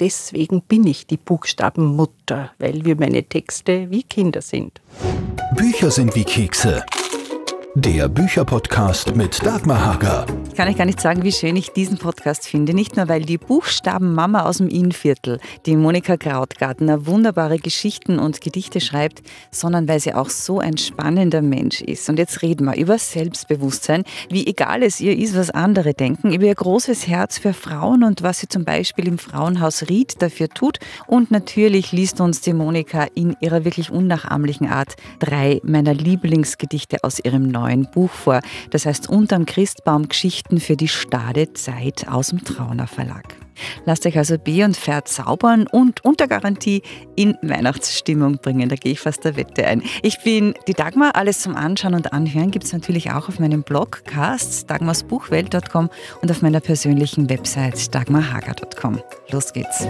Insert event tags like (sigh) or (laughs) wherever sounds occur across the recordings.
deswegen bin ich die Buchstabenmutter, weil wir meine Texte wie Kinder sind. Bücher sind wie Kekse. Der Bücherpodcast mit Dagmar Hager. Ich kann euch gar nicht sagen, wie schön ich diesen Podcast finde. Nicht nur, weil die Buchstabenmama aus dem Innviertel, die Monika Krautgartner, wunderbare Geschichten und Gedichte schreibt, sondern weil sie auch so ein spannender Mensch ist. Und jetzt reden wir über Selbstbewusstsein, wie egal es ihr ist, was andere denken, über ihr großes Herz für Frauen und was sie zum Beispiel im Frauenhaus Ried dafür tut. Und natürlich liest uns die Monika in ihrer wirklich unnachahmlichen Art drei meiner Lieblingsgedichte aus ihrem neuen neuen Buch vor. Das heißt Unterm Christbaum Geschichten für die stade Zeit aus dem Trauner Verlag. Lasst euch also B und verzaubern und unter Garantie in Weihnachtsstimmung bringen. Da gehe ich fast der Wette ein. Ich bin die Dagmar. Alles zum Anschauen und Anhören gibt es natürlich auch auf meinem Blog Casts, dagmarsbuchwelt.com und auf meiner persönlichen Website dagmarhager.com. Los geht's.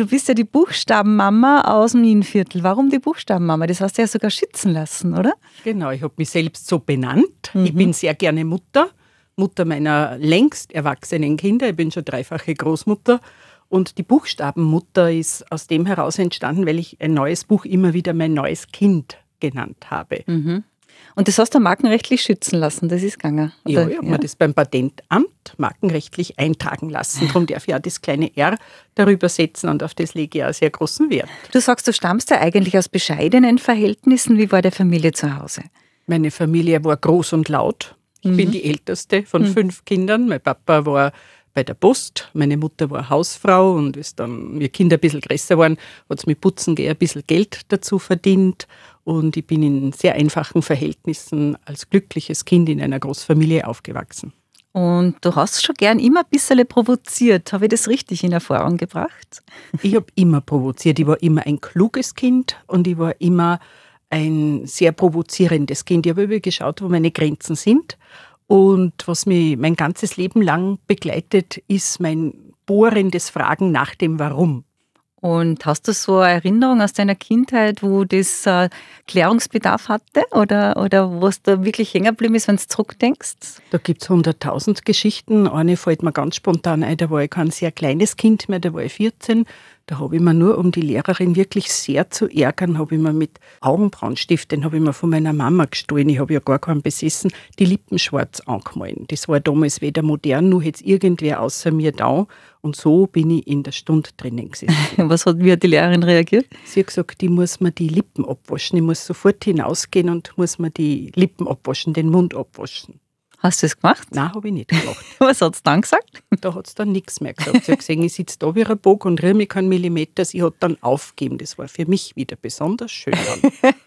Du bist ja die Buchstabenmama aus dem Innviertel. Warum die Buchstabenmama? Das hast du ja sogar schützen lassen, oder? Genau, ich habe mich selbst so benannt. Mhm. Ich bin sehr gerne Mutter, Mutter meiner längst erwachsenen Kinder. Ich bin schon dreifache Großmutter. Und die Buchstabenmutter ist aus dem heraus entstanden, weil ich ein neues Buch immer wieder mein neues Kind genannt habe. Mhm. Und das hast du markenrechtlich schützen lassen, das ist gegangen. Oder? Ja, ich habe ja? mir das beim Patentamt markenrechtlich eintragen lassen. Darum darf ich auch das kleine R darüber setzen und auf das lege ich auch sehr großen Wert. Du sagst, du stammst ja eigentlich aus bescheidenen Verhältnissen. Wie war der Familie zu Hause? Meine Familie war groß und laut. Ich mhm. bin die älteste von mhm. fünf Kindern. Mein Papa war bei der Post. Meine Mutter war Hausfrau und ist dann, wir Kinder ein bisschen größer waren, hat es mit Putzen ein bisschen Geld dazu verdient. Und ich bin in sehr einfachen Verhältnissen als glückliches Kind in einer Großfamilie aufgewachsen. Und du hast schon gern immer ein bisschen provoziert. Habe ich das richtig in Erfahrung gebracht? Ich habe immer provoziert. Ich war immer ein kluges Kind und ich war immer ein sehr provozierendes Kind. Ich habe immer geschaut, wo meine Grenzen sind. Und was mich mein ganzes Leben lang begleitet, ist mein bohrendes Fragen nach dem Warum. Und hast du so eine Erinnerung aus deiner Kindheit, wo das äh, Klärungsbedarf hatte oder, oder wo es da wirklich hängen geblieben ist, wenn du zurückdenkst? Da gibt es hunderttausend Geschichten. Eine fällt mir ganz spontan ein, da war ich kein sehr kleines Kind mehr, da war ich 14. Da habe ich mir nur, um die Lehrerin wirklich sehr zu ärgern, habe ich mir mit Augenbrauenstift, den habe ich mir von meiner Mama gestohlen, ich habe ja gar keinen besessen, die Lippen schwarz angemalt. Das war damals weder modern, noch jetzt irgendwer außer mir da. Und so bin ich in der Stunde drinnen gesessen. (laughs) Was hat, wie hat die Lehrerin reagiert? Sie hat gesagt, ich muss mir die Lippen abwaschen. Ich muss sofort hinausgehen und muss mir die Lippen abwaschen, den Mund abwaschen. Hast du das gemacht? Nein, habe ich nicht gemacht. (laughs) Was hat es dann gesagt? Da hat es dann nichts mehr gesagt. Sie hat gesehen, ich sitze da wie ein Bock und rühre mich keinen Millimeter. Sie hat dann aufgegeben. Das war für mich wieder besonders schön.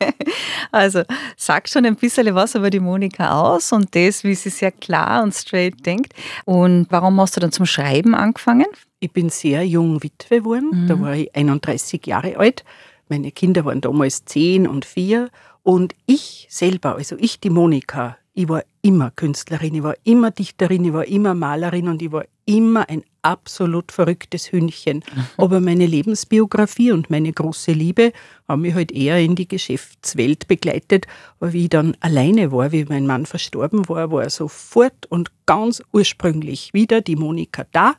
(laughs) also, sag schon ein bisschen was über die Monika aus und das, wie sie sehr klar und straight denkt. Und warum hast du dann zum Schreiben angefangen? Ich bin sehr jung Witwe geworden. Mhm. Da war ich 31 Jahre alt. Meine Kinder waren damals 10 und 4. Und ich selber, also ich, die Monika, ich war immer Künstlerin, ich war immer Dichterin, ich war immer Malerin und ich war immer ein absolut verrücktes Hündchen. (laughs) Aber meine Lebensbiografie und meine große Liebe haben mich halt eher in die Geschäftswelt begleitet. Aber wie ich dann alleine war, wie mein Mann verstorben war, war sofort und ganz ursprünglich wieder die Monika da.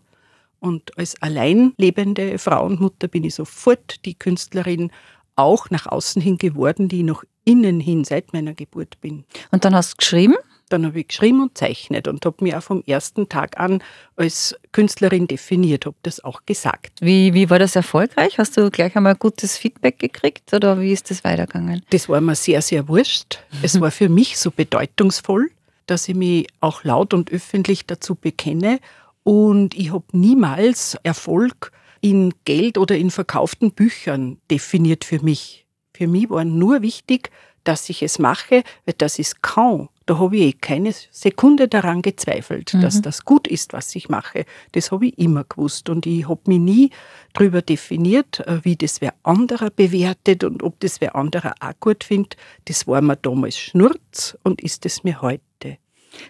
Und als allein lebende Frau und Mutter bin ich sofort die Künstlerin auch nach außen hin geworden, die ich nach innen hin seit meiner Geburt bin. Und dann hast du geschrieben? Dann habe ich geschrieben und zeichnet und habe mich auch vom ersten Tag an als Künstlerin definiert, habe das auch gesagt. Wie, wie war das erfolgreich? Hast du gleich einmal gutes Feedback gekriegt oder wie ist das weitergegangen? Das war mir sehr, sehr wurscht. Es war für mich so bedeutungsvoll, dass ich mich auch laut und öffentlich dazu bekenne und ich habe niemals Erfolg in Geld oder in verkauften Büchern definiert für mich. Für mich war nur wichtig, dass ich es mache, weil das ist kaum. Da habe ich eh keine Sekunde daran gezweifelt, mhm. dass das gut ist, was ich mache. Das habe ich immer gewusst. Und ich habe mich nie darüber definiert, äh, wie das wer anderer bewertet und ob das wer anderer auch gut findet. Das war mir damals Schnurz und ist es mir heute.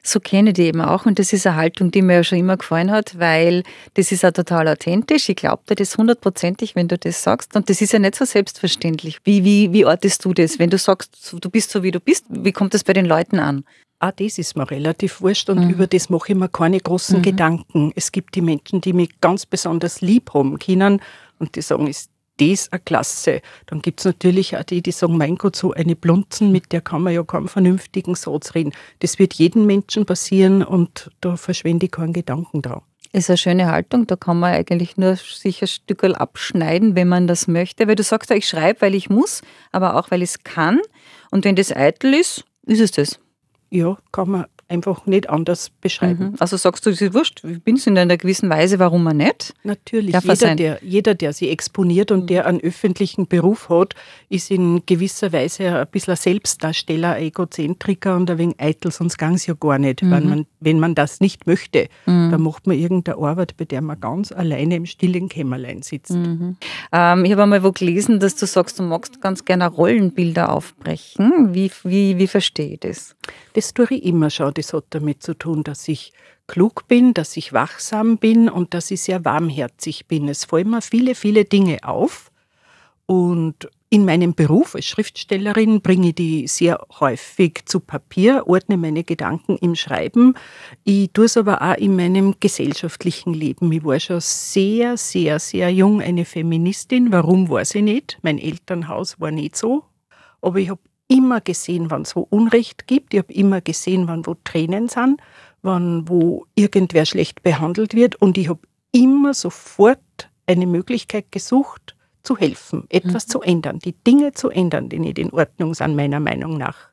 So kenne ich die eben auch und das ist eine Haltung, die mir ja schon immer gefallen hat, weil das ist ja total authentisch. Ich glaube dir das hundertprozentig, wenn du das sagst und das ist ja nicht so selbstverständlich. Wie, wie, wie ortest du das, wenn du sagst, du bist so wie du bist? Wie kommt das bei den Leuten an? auch das ist mir relativ wurscht und mhm. über das mache ich mir keine großen mhm. Gedanken. Es gibt die Menschen, die mich ganz besonders lieb haben können und die sagen, ist das eine Klasse. Dann gibt es natürlich auch die, die sagen, mein Gott, so eine Blunzen, mit der kann man ja keinen vernünftigen Satz reden. Das wird jedem Menschen passieren und da verschwende ich keinen Gedanken drauf. Ist eine schöne Haltung, da kann man eigentlich nur sich ein Stück abschneiden, wenn man das möchte. Weil du sagst ja, ich schreibe, weil ich muss, aber auch, weil ich es kann. Und wenn das eitel ist, ist es das. Ja, kann man einfach nicht anders beschreiben. Mhm. Also sagst du, es ist wurscht, ich bin es in einer gewissen Weise, warum man nicht? Natürlich, jeder der, jeder, der sich exponiert und der einen öffentlichen Beruf hat, ist in gewisser Weise ein bisschen ein Selbstdarsteller, ein Egozentriker und ein wenig eitel, sonst gang es ja gar nicht. Mhm. Wenn, man, wenn man das nicht möchte, mhm. dann macht man irgendeine Arbeit, bei der man ganz alleine im stillen Kämmerlein sitzt. Mhm. Ähm, ich habe einmal wo gelesen, dass du sagst, du magst ganz gerne Rollenbilder aufbrechen. Wie, wie, wie verstehe ich das? Das tue ich immer schon. Das hat damit zu tun, dass ich klug bin, dass ich wachsam bin und dass ich sehr warmherzig bin. Es fallen mir viele, viele Dinge auf. Und in meinem Beruf als Schriftstellerin bringe ich die sehr häufig zu Papier, ordne meine Gedanken im Schreiben. Ich tue es aber auch in meinem gesellschaftlichen Leben. Ich war schon sehr, sehr, sehr jung eine Feministin. Warum weiß ich nicht. Mein Elternhaus war nicht so. Aber ich habe immer gesehen, wann es wo Unrecht gibt. Ich habe immer gesehen, wann wo Tränen sind, wann wo irgendwer schlecht behandelt wird. Und ich habe immer sofort eine Möglichkeit gesucht, zu helfen, etwas mhm. zu ändern, die Dinge zu ändern, die nicht in Ordnung sind, meiner Meinung nach.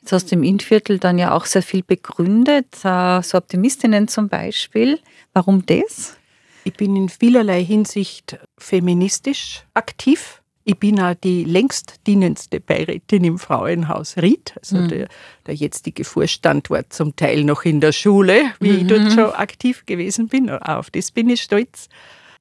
Jetzt hast du im Innviertel dann ja auch sehr viel begründet, äh, so Optimistinnen zum Beispiel. Warum das? Ich bin in vielerlei Hinsicht feministisch aktiv. Ich bin auch die längst dienendste Beirätin im Frauenhaus Ried. Also mhm. der, der jetzige Vorstand war zum Teil noch in der Schule, wie mhm. ich dort mhm. schon aktiv gewesen bin. Auf das bin ich stolz.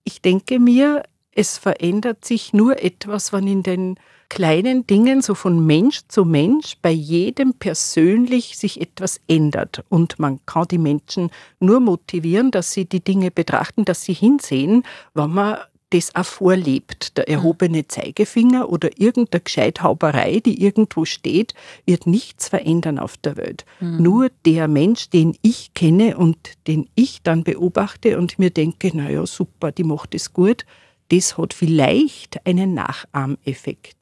Ich denke mir, es verändert sich nur etwas, wenn in den kleinen Dingen, so von Mensch zu Mensch, bei jedem persönlich sich etwas ändert. Und man kann die Menschen nur motivieren, dass sie die Dinge betrachten, dass sie hinsehen, wenn man das auch vorlebt. Der erhobene Zeigefinger oder irgendeine Gescheithauberei, die irgendwo steht, wird nichts verändern auf der Welt. Mhm. Nur der Mensch, den ich kenne und den ich dann beobachte und mir denke, naja, super, die macht es gut, das hat vielleicht einen Nachahmeffekt.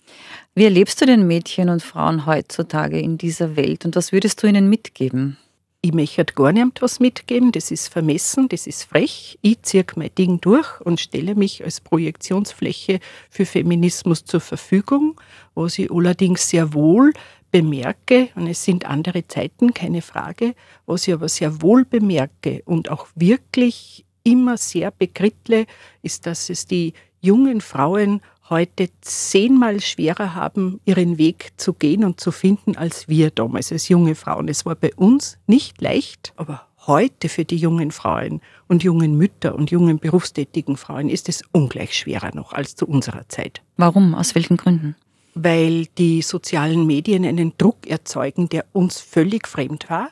Wie erlebst du den Mädchen und Frauen heutzutage in dieser Welt und was würdest du ihnen mitgeben? Ich möchte gar niemand was mitgeben, das ist vermessen, das ist frech. Ich ziehe mein Ding durch und stelle mich als Projektionsfläche für Feminismus zur Verfügung, was ich allerdings sehr wohl bemerke, und es sind andere Zeiten, keine Frage, was ich aber sehr wohl bemerke und auch wirklich immer sehr bekrittle, ist, dass es die jungen Frauen heute zehnmal schwerer haben, ihren Weg zu gehen und zu finden, als wir damals als junge Frauen. Es war bei uns nicht leicht, aber heute für die jungen Frauen und jungen Mütter und jungen berufstätigen Frauen ist es ungleich schwerer noch als zu unserer Zeit. Warum? Aus welchen Gründen? Weil die sozialen Medien einen Druck erzeugen, der uns völlig fremd war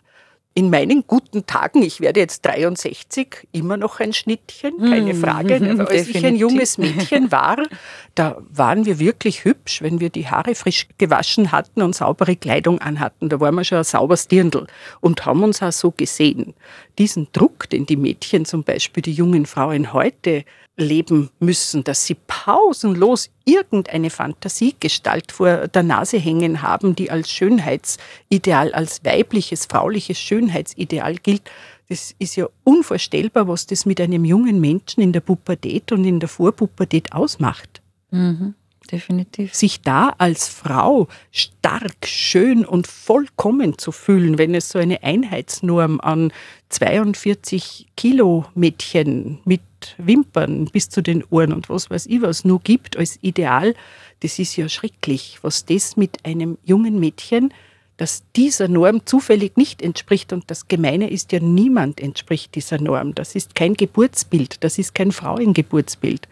in meinen guten Tagen, ich werde jetzt 63, immer noch ein Schnittchen, keine mhm. Frage. Aber als ich ein (laughs) junges Mädchen war, da waren wir wirklich hübsch, wenn wir die Haare frisch gewaschen hatten und saubere Kleidung anhatten. Da waren wir schon ein sauberes Dirndl und haben uns auch so gesehen. Diesen Druck, den die Mädchen zum Beispiel, die jungen Frauen heute leben müssen, dass sie pausenlos irgendeine Fantasiegestalt vor der Nase hängen haben, die als Schönheitsideal, als weibliches, frauliches Schönheitsideal gilt. Das ist ja unvorstellbar, was das mit einem jungen Menschen in der Pubertät und in der Vorpubertät ausmacht. Mhm definitiv. Sich da als Frau stark, schön und vollkommen zu fühlen, wenn es so eine Einheitsnorm an 42 Kilo Mädchen mit Wimpern bis zu den Ohren und was weiß ich was nur gibt als Ideal, das ist ja schrecklich, was das mit einem jungen Mädchen das dieser Norm zufällig nicht entspricht. Und das Gemeine ist ja, niemand entspricht dieser Norm. Das ist kein Geburtsbild, das ist kein Frauengeburtsbild.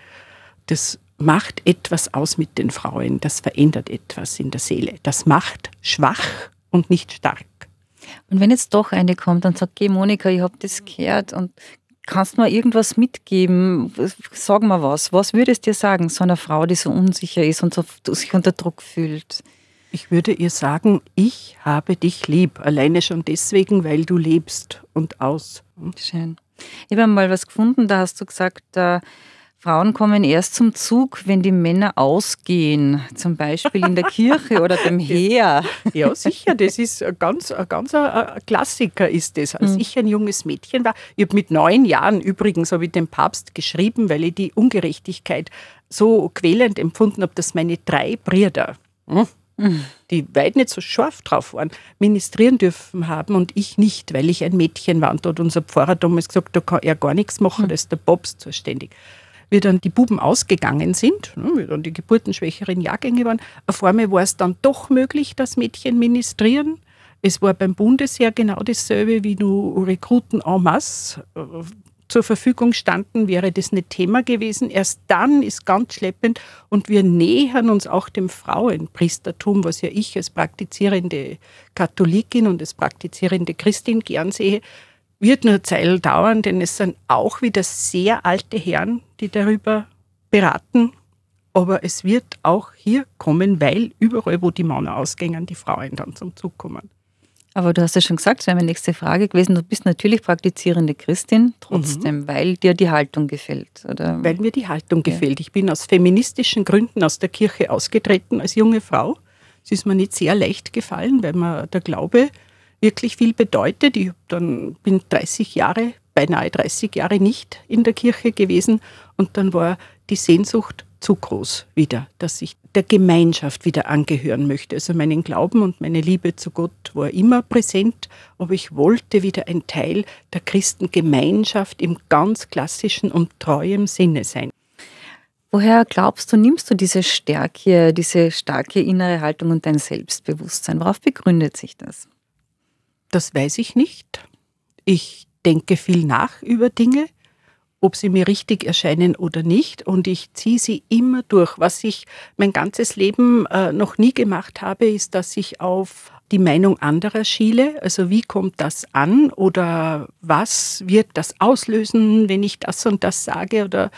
Das macht etwas aus mit den Frauen, das verändert etwas in der Seele. Das macht schwach und nicht stark. Und wenn jetzt doch eine kommt und sagt, geh Monika, ich habe das gehört und kannst du mir irgendwas mitgeben? Sag mal was. Was würdest du dir sagen, so einer Frau, die so unsicher ist und so, sich unter Druck fühlt? Ich würde ihr sagen, ich habe dich lieb. Alleine schon deswegen, weil du lebst und aus. Schön. Ich habe mal was gefunden, da hast du gesagt, Frauen kommen erst zum Zug, wenn die Männer ausgehen, zum Beispiel in der Kirche oder beim (laughs) Heer. Ja, sicher, das ist ein ganz, ein ganz ein Klassiker ist das. Als mhm. ich ein junges Mädchen war, ich habe mit neun Jahren übrigens habe ich dem Papst geschrieben, weil ich die Ungerechtigkeit so quälend empfunden habe, dass meine drei Brüder, hm, mhm. die weit nicht so scharf drauf waren, ministrieren dürfen haben und ich nicht, weil ich ein Mädchen war. Und dort unser Pfarrer damals gesagt, da kann er gar nichts machen, mhm. das ist der Papst zuständig wie dann die Buben ausgegangen sind, ne, wie dann die geburtenschwächeren Jahrgänge waren, auf einmal war es dann doch möglich, dass Mädchen ministrieren. Es war beim Bundesheer genau dasselbe, wie nur Rekruten en masse äh, zur Verfügung standen, wäre das nicht Thema gewesen. Erst dann ist ganz schleppend und wir nähern uns auch dem Frauenpriestertum, was ja ich als praktizierende Katholikin und als praktizierende Christin gern sehe, wird nur Zeil dauern, denn es sind auch wieder sehr alte Herren, die darüber beraten. Aber es wird auch hier kommen, weil überall, wo die Männer ausgängen, die Frauen dann zum Zug kommen. Aber du hast ja schon gesagt, das wäre meine nächste Frage gewesen. Du bist natürlich praktizierende Christin, trotzdem, mhm. weil dir die Haltung gefällt, oder? Weil mir die Haltung ja. gefällt. Ich bin aus feministischen Gründen aus der Kirche ausgetreten als junge Frau. Es ist mir nicht sehr leicht gefallen, weil mir der Glaube wirklich viel bedeutet. Ich dann bin 30 Jahre, beinahe 30 Jahre nicht in der Kirche gewesen und dann war die Sehnsucht zu groß wieder, dass ich der Gemeinschaft wieder angehören möchte. Also meinen Glauben und meine Liebe zu Gott war immer präsent, aber ich wollte wieder ein Teil der Christengemeinschaft im ganz klassischen und treuen Sinne sein. Woher glaubst du, nimmst du diese Stärke, diese starke innere Haltung und dein Selbstbewusstsein? Worauf begründet sich das? Das weiß ich nicht. Ich denke viel nach über Dinge, ob sie mir richtig erscheinen oder nicht. Und ich ziehe sie immer durch. Was ich mein ganzes Leben äh, noch nie gemacht habe, ist, dass ich auf die Meinung anderer schiele. Also wie kommt das an oder was wird das auslösen, wenn ich das und das sage oder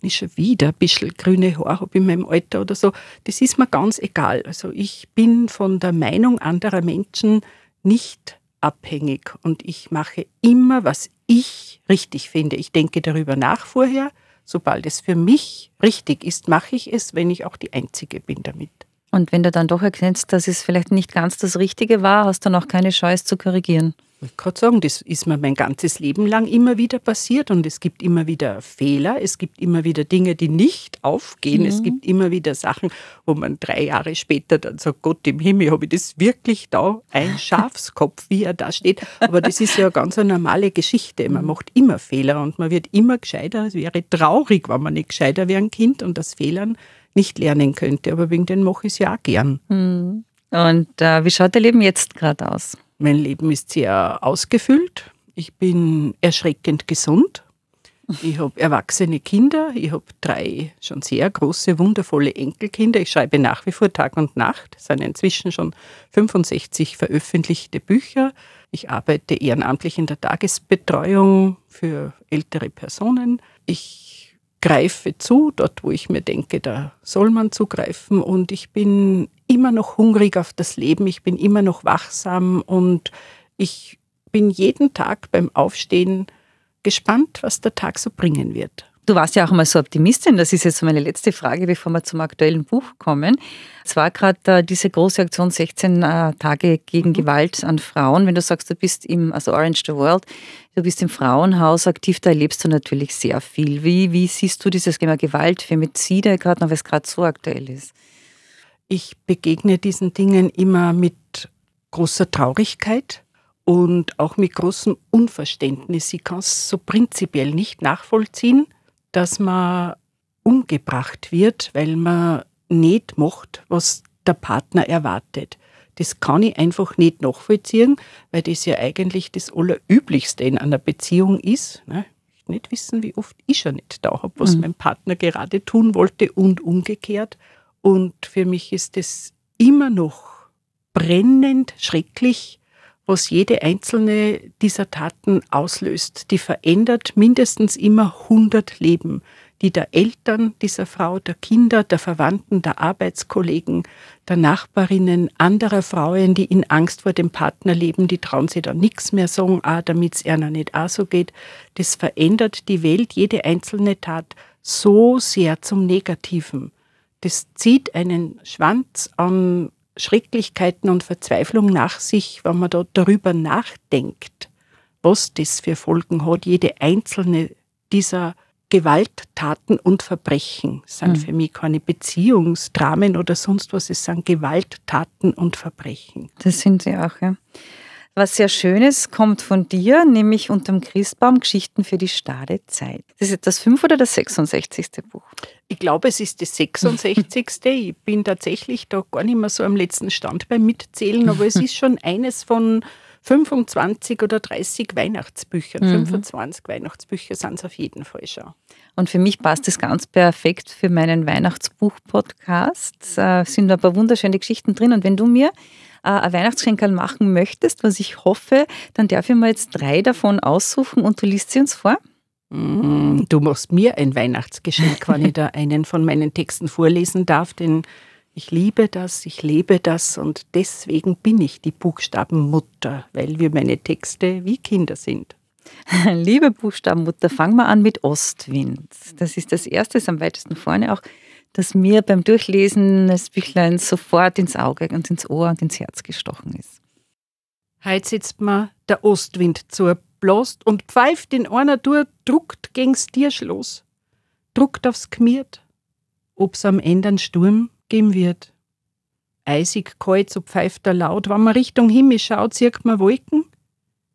ich schon wieder ein bisschen grüne Haare habe in meinem Alter oder so. Das ist mir ganz egal. Also ich bin von der Meinung anderer Menschen nicht abhängig und ich mache immer, was ich richtig finde. Ich denke darüber nach vorher. Sobald es für mich richtig ist, mache ich es, wenn ich auch die Einzige bin damit. Und wenn du dann doch erkennst, dass es vielleicht nicht ganz das Richtige war, hast du noch keine Chance zu korrigieren. Ich kann sagen, das ist mir mein ganzes Leben lang immer wieder passiert und es gibt immer wieder Fehler, es gibt immer wieder Dinge, die nicht aufgehen, mhm. es gibt immer wieder Sachen, wo man drei Jahre später dann sagt, Gott im Himmel, habe ich das wirklich da, ein Schafskopf, (laughs) wie er da steht. Aber das ist ja eine ganz eine normale Geschichte. Man mhm. macht immer Fehler und man wird immer gescheiter. Es wäre traurig, wenn man nicht gescheiter wäre ein Kind und das Fehlern nicht lernen könnte. Aber wegen dem mache ich es ja auch gern. Mhm. Und äh, wie schaut dein Leben jetzt gerade aus? Mein Leben ist sehr ausgefüllt. Ich bin erschreckend gesund. Ich habe erwachsene Kinder. Ich habe drei schon sehr große, wundervolle Enkelkinder. Ich schreibe nach wie vor Tag und Nacht. Es sind inzwischen schon 65 veröffentlichte Bücher. Ich arbeite ehrenamtlich in der Tagesbetreuung für ältere Personen. Ich greife zu, dort wo ich mir denke, da soll man zugreifen. Und ich bin immer noch hungrig auf das Leben, ich bin immer noch wachsam und ich bin jeden Tag beim Aufstehen gespannt, was der Tag so bringen wird. Du warst ja auch mal so Optimistin. Das ist jetzt meine letzte Frage, bevor wir zum aktuellen Buch kommen. Es war gerade äh, diese große Aktion 16 äh, Tage gegen mhm. Gewalt an Frauen. Wenn du sagst, du bist im, also Orange the World, du bist im Frauenhaus aktiv, da erlebst du natürlich sehr viel. Wie, wie siehst du dieses Thema Gewalt, Femizide gerade noch, weil es gerade so aktuell ist? Ich begegne diesen Dingen immer mit großer Traurigkeit und auch mit großem Unverständnis. Ich kann es so prinzipiell nicht nachvollziehen, dass man umgebracht wird, weil man nicht macht, was der Partner erwartet. Das kann ich einfach nicht nachvollziehen, weil das ja eigentlich das Allerüblichste in einer Beziehung ist. Ne? Ich nicht wissen, wie oft ich schon nicht da habe, was mhm. mein Partner gerade tun wollte und umgekehrt. Und für mich ist es immer noch brennend schrecklich, was jede einzelne dieser Taten auslöst. Die verändert mindestens immer 100 Leben, die der Eltern dieser Frau, der Kinder, der Verwandten, der Arbeitskollegen, der Nachbarinnen, anderer Frauen, die in Angst vor dem Partner leben, die trauen sich da nichts mehr sagen, ah, damit es einer nicht auch so geht. Das verändert die Welt, jede einzelne Tat so sehr zum Negativen. Das zieht einen Schwanz an Schrecklichkeiten und Verzweiflung nach sich, wenn man da darüber nachdenkt, was das für Folgen hat. Jede einzelne dieser Gewalttaten und Verbrechen sind mhm. für mich keine Beziehungsdramen oder sonst was, es sind Gewalttaten und Verbrechen. Das sind sie auch, ja. Was sehr Schönes kommt von dir, nämlich unterm Christbaum Geschichten für die starre Zeit. Das ist jetzt das 5 oder das 66. Buch? Ich glaube, es ist das 66. ich bin tatsächlich da gar nicht mehr so am letzten Stand beim Mitzählen, aber es ist schon eines von 25 oder 30 Weihnachtsbüchern. Mhm. 25 Weihnachtsbücher sind es auf jeden Fall schon. Und für mich passt das ganz perfekt für meinen Weihnachtsbuch-Podcast. Es sind ein paar wunderschöne Geschichten drin. Und wenn du mir äh, ein Weihnachtsgeschenk machen möchtest, was ich hoffe, dann darf ich mir jetzt drei davon aussuchen und du liest sie uns vor. Mm, du machst mir ein Weihnachtsgeschenk, wenn ich da (laughs) einen von meinen Texten vorlesen darf, denn ich liebe das, ich lebe das und deswegen bin ich die Buchstabenmutter, weil wir meine Texte wie Kinder sind. (laughs) Liebe Buchstabenmutter, fangen wir an mit Ostwind. Das ist das erste, ist am weitesten vorne auch das mir beim Durchlesen des Büchleins sofort ins Auge und ins Ohr und ins Herz gestochen ist. Heut sitzt mir der Ostwind zur blost und pfeift in einer Tour, druckt gegens Tierschloss, druckt aufs Gmiert, ob's am Ende einen Sturm geben wird. Eisig kalt, so pfeift er laut, wenn man Richtung Himmel schaut, sieht man Wolken,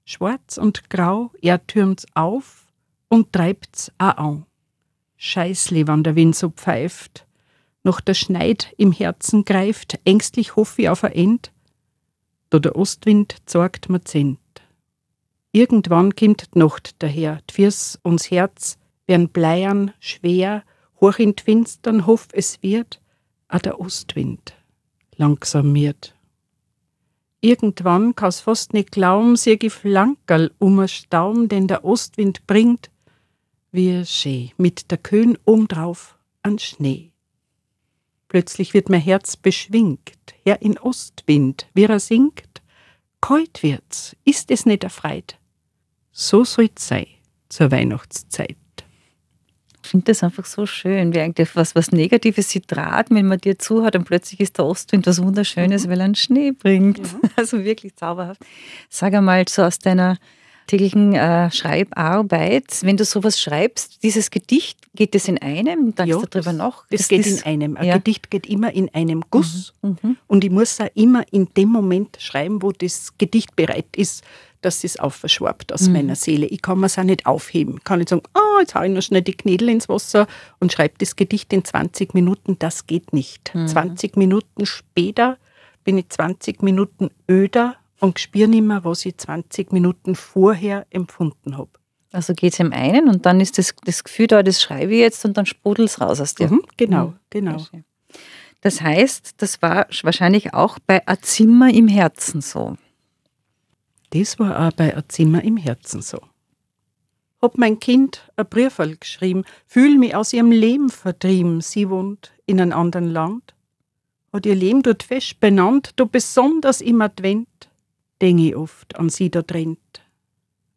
schwarz und grau, er türmt's auf und treibt's auch an. Scheißli, wann der Wind so pfeift. Noch der Schneid im Herzen greift, ängstlich hoffe ich auf ein End. Da der Ostwind sorgt mir zent. Irgendwann kimmt die Nacht daher, d'Firs uns Herz werden bleiern, schwer, hoch in d'Finstern hoff es wird, a der Ostwind langsam wird. Irgendwann kann's fast nicht glauben, sieh ich Flankerl um a Staum, den der Ostwind bringt, wie schön, mit der Köhn obendrauf an Schnee. Plötzlich wird mein Herz beschwingt, Herr in Ostwind, wie er singt, kalt wird's, ist es nicht erfreit. So soll's sein zur Weihnachtszeit. Ich finde das einfach so schön, wie eigentlich was, was Negatives sie draht, wenn man dir zuhört und plötzlich ist der Ostwind was Wunderschönes, mhm. weil er einen Schnee bringt. Mhm. (laughs) Also wirklich zauberhaft. Sag einmal so aus deiner täglichen äh, Schreibarbeit, wenn du sowas schreibst, dieses Gedicht, geht es in einem? Denkst du darüber noch? Es geht in einem. Ein ja. Gedicht geht immer in einem Guss. Mhm, mhm. Und ich muss auch immer in dem Moment schreiben, wo das Gedicht bereit ist, dass es aufverschwabt aus mhm. meiner Seele. Ich kann mir es auch nicht aufheben. Ich kann nicht sagen, oh, jetzt haue ich noch schnell die Knädel ins Wasser und schreibe das Gedicht in 20 Minuten. Das geht nicht. 20 mhm. Minuten später bin ich 20 Minuten öder und spüre nicht mehr, was ich 20 Minuten vorher empfunden habe. Also geht es im einen und dann ist das, das Gefühl da, das schreibe ich jetzt und dann sprudelt es raus aus dir. Mhm, genau, mhm. genau. Das heißt, das war wahrscheinlich auch bei A Zimmer im Herzen so. Das war auch bei A Zimmer im Herzen so. Hab mein Kind ein Briefel geschrieben, fühl mich aus ihrem Leben vertrieben, sie wohnt in einem anderen Land. Hat ihr Leben dort fest benannt, du besonders im Advent denke ich oft an sie da drin.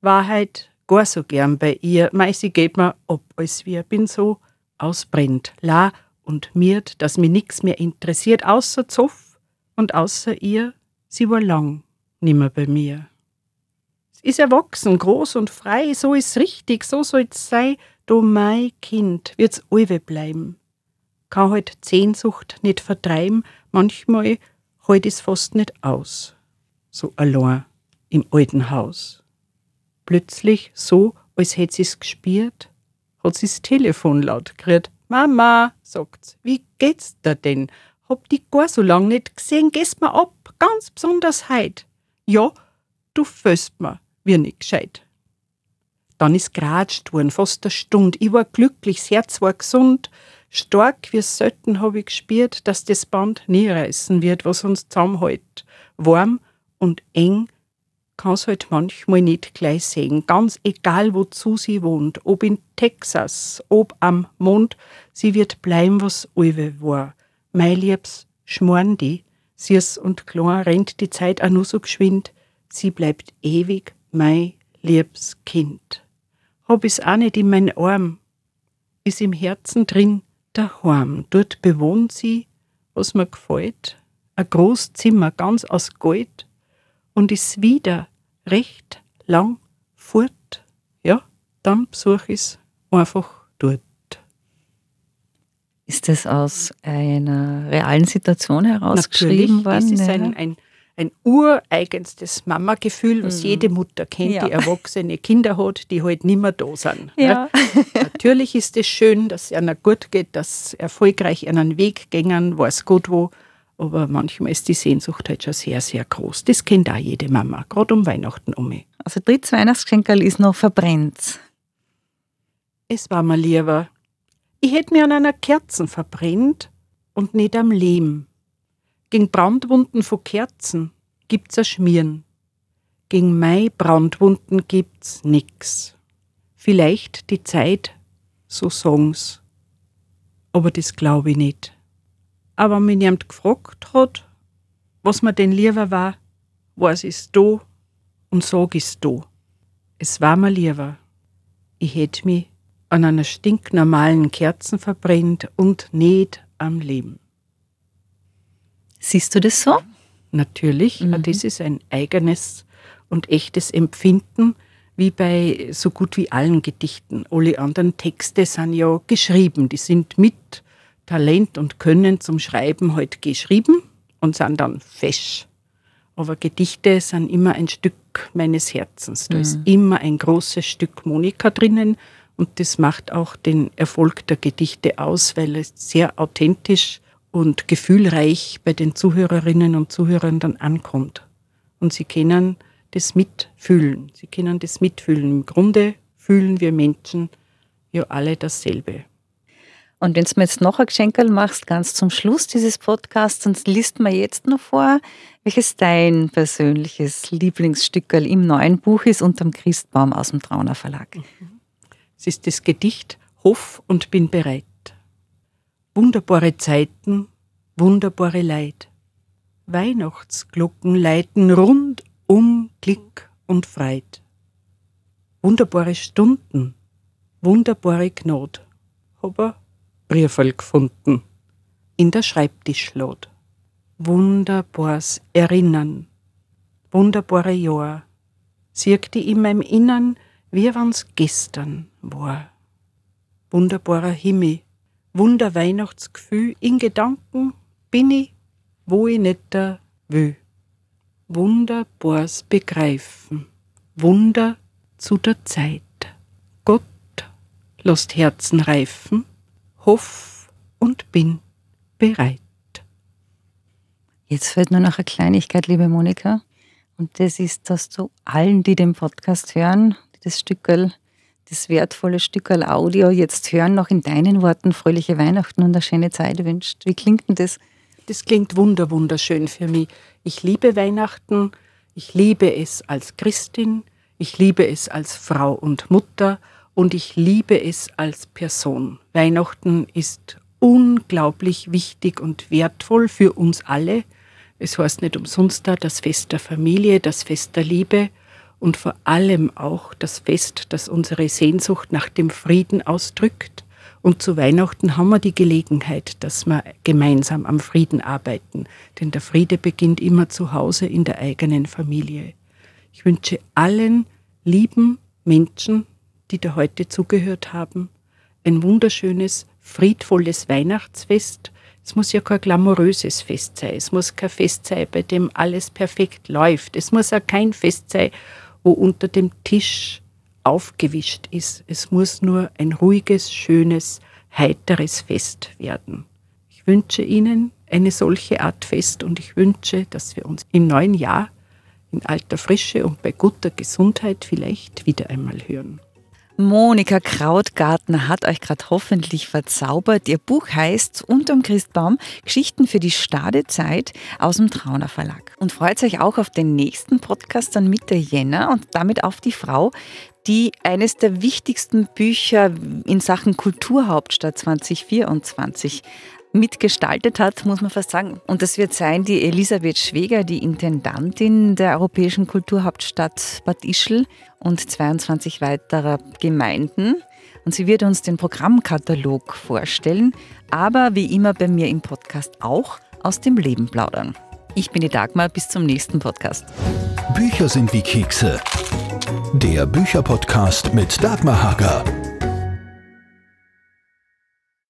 Wahrheit gar so gern bei ihr, mei, sie geht mir ob als wir bin so ausbrennt, la und miert, dass mir nix mehr interessiert, außer Zoff und außer ihr, sie war lang nimmer bei mir. Ist erwachsen, groß und frei, so ist richtig, so soll's sei, du mein Kind, wird's allwe bleiben. Kann halt Sehnsucht nicht vertreiben, manchmal halt is fast nicht aus so allein im alten Haus. Plötzlich, so als hätt sie's gespürt, hat sie's Telefon laut gekriegt. Mama, sagt's, wie geht's da denn? Hab die gar so lang nicht gesehen, gehst mir ab, ganz besonders heut. Ja, du föst mir, wie nicht gescheit. Dann ist geratscht worden, fast eine Stunde. Ich war glücklich, das Herz war gesund. Stark wie selten hab ich gespürt, dass das Band nie reißen wird, was uns zusammenhält. Warm und eng kann's halt manchmal nicht gleich sehen. Ganz egal, wozu sie wohnt, ob in Texas, ob am Mond, sie wird bleiben, was Uwe war. Mei liebs schmoren die, süß und klein rennt die Zeit auch nur so geschwind, sie bleibt ewig mei liebs Kind. Hab ich's auch nicht in mein Arm, ist im Herzen drin daheim. Dort bewohnt sie, was mir gefällt, ein groß Zimmer ganz aus Gold und ist wieder recht lang fort. Ja, dann besuch ich's einfach dort. Ist das aus einer realen Situation herausgeschrieben Natürlich, worden? Das ist ein, ein, ein ureigenstes Mama-Gefühl, was jede Mutter kennt, Mhm. Ja. die erwachsene Kinder hat, die halt nimmer da sind. Ja. (laughs) Natürlich ist es schön, dass es einer gut geht, dass sie erfolgreich einen Weg gängen, weiß gut wo. Aber manchmal ist die Sehnsucht halt schon sehr, sehr groß. Das kennt auch jede Mama, gerade um Weihnachten um. Also drittes Weihnachtsgeschenkerl ist noch verbrennt. Es war mir lieber. Ich hätt mir an einer Kerzen verbrennt und nicht am Lehm. Gegen Brandwunden von Kerzen gibt's a Schmieren. Gegen Mai Brandwunden gibt's nix. Vielleicht die Zeit, so sagen's. Aber das glaub ich nicht. Aber wenn jemand gefragt hat, was mir denn lieber war, was ist do und sag ist do. Es war mir lieber. Ich hätt mich an einer stinknormalen Kerzen verbrennt und nicht am Leben. Siehst du das so? Natürlich, Mhm. das ist ein eigenes und echtes Empfinden, wie bei so gut wie allen Gedichten. Alle anderen Texte sind ja geschrieben, die sind mit Talent und Können zum Schreiben halt geschrieben und sind dann fesch. Aber Gedichte sind immer ein Stück meines Herzens. Da ist immer ein großes Stück Monika drinnen und das macht auch den Erfolg der Gedichte aus, weil es sehr authentisch und gefühlreich bei den Zuhörerinnen und Zuhörern dann ankommt. Und sie können das mitfühlen. Sie können das mitfühlen. Im Grunde fühlen wir Menschen ja alle dasselbe. Und wenn du mir jetzt noch ein Geschenkerl machst, ganz zum Schluss dieses Podcasts, dann liest mir jetzt noch vor, welches dein persönliches Lieblingsstückerl im neuen Buch ist unterm Christbaum aus dem Trauner Verlag. Es ist das Gedicht Hoff und bin bereit. Wunderbare Zeiten, wunderbare Leid. Weihnachtsglocken leiten rund um Glück und Freit. Wunderbare Stunden, wunderbare Gnad. Hab ein Briefel gefunden in der Schreibtischlad. Wunderbares Erinnern, wunderbare Jahr. Sieg die in meinem Innern, wie wann's gestern war. Wunderbarer Himmel, Wunder Weihnachtsgefühl, in Gedanken bin ich, wo ich nicht will. Wunderbares Begreifen, Wunder zu der Zeit. Gott lässt Herzen reifen, hoff und bin bereit. Jetzt fällt nur noch eine Kleinigkeit, liebe Monika. Und das ist, dass du allen, die den Podcast hören, die das Stückerl, das wertvolle Stückerl Audio jetzt hören, noch in deinen Worten fröhliche Weihnachten und eine schöne Zeit wünscht. Wie klingt denn das? Das klingt wunder wunderschön für mich. Ich liebe Weihnachten, ich liebe es als Christin, ich liebe es als Frau und Mutter und ich liebe es als Person. Weihnachten ist unglaublich wichtig und wertvoll für uns alle. Es heißt nicht umsonst da das Fest der Familie, das Fest der Liebe und vor allem auch das Fest, das unsere Sehnsucht nach dem Frieden ausdrückt. Und zu Weihnachten haben wir die Gelegenheit, dass wir gemeinsam am Frieden arbeiten. Denn der Friede beginnt immer zu Hause in der eigenen Familie. Ich wünsche allen lieben Menschen, die da heute zugehört haben, ein wunderschönes, friedvolles Weihnachtsfest. Es muss ja kein glamouröses Fest sein. Es muss kein Fest sein, bei dem alles perfekt läuft. Es muss auch kein Fest sein, wo unter dem Tisch aufgewischt ist. Es muss nur ein ruhiges, schönes, heiteres Fest werden. Ich wünsche Ihnen eine solche Art Fest und ich wünsche, dass wir uns im neuen Jahr in alter Frische und bei guter Gesundheit vielleicht wieder einmal hören. Monika Krautgartner hat euch gerade hoffentlich verzaubert. Ihr Buch heißt Unterm Christbaum Geschichten für die Stadezeit aus dem Trauner Verlag. Und freut euch auch auf den nächsten Podcast dann Mitte Jänner und damit auf die Frau, die eines der wichtigsten Bücher in Sachen Kulturhauptstadt 2024 mitgestaltet hat, muss man fast sagen. Und das wird sein die Elisabeth Schweger, die Intendantin der Europäischen Kulturhauptstadt Bad Ischl und 22 weiterer Gemeinden. Und sie wird uns den Programmkatalog vorstellen, aber wie immer bei mir im Podcast auch aus dem Leben plaudern. Ich bin die Dagmar, bis zum nächsten Podcast. Bücher sind wie Kekse. Der Bücherpodcast mit Dagmar Hager.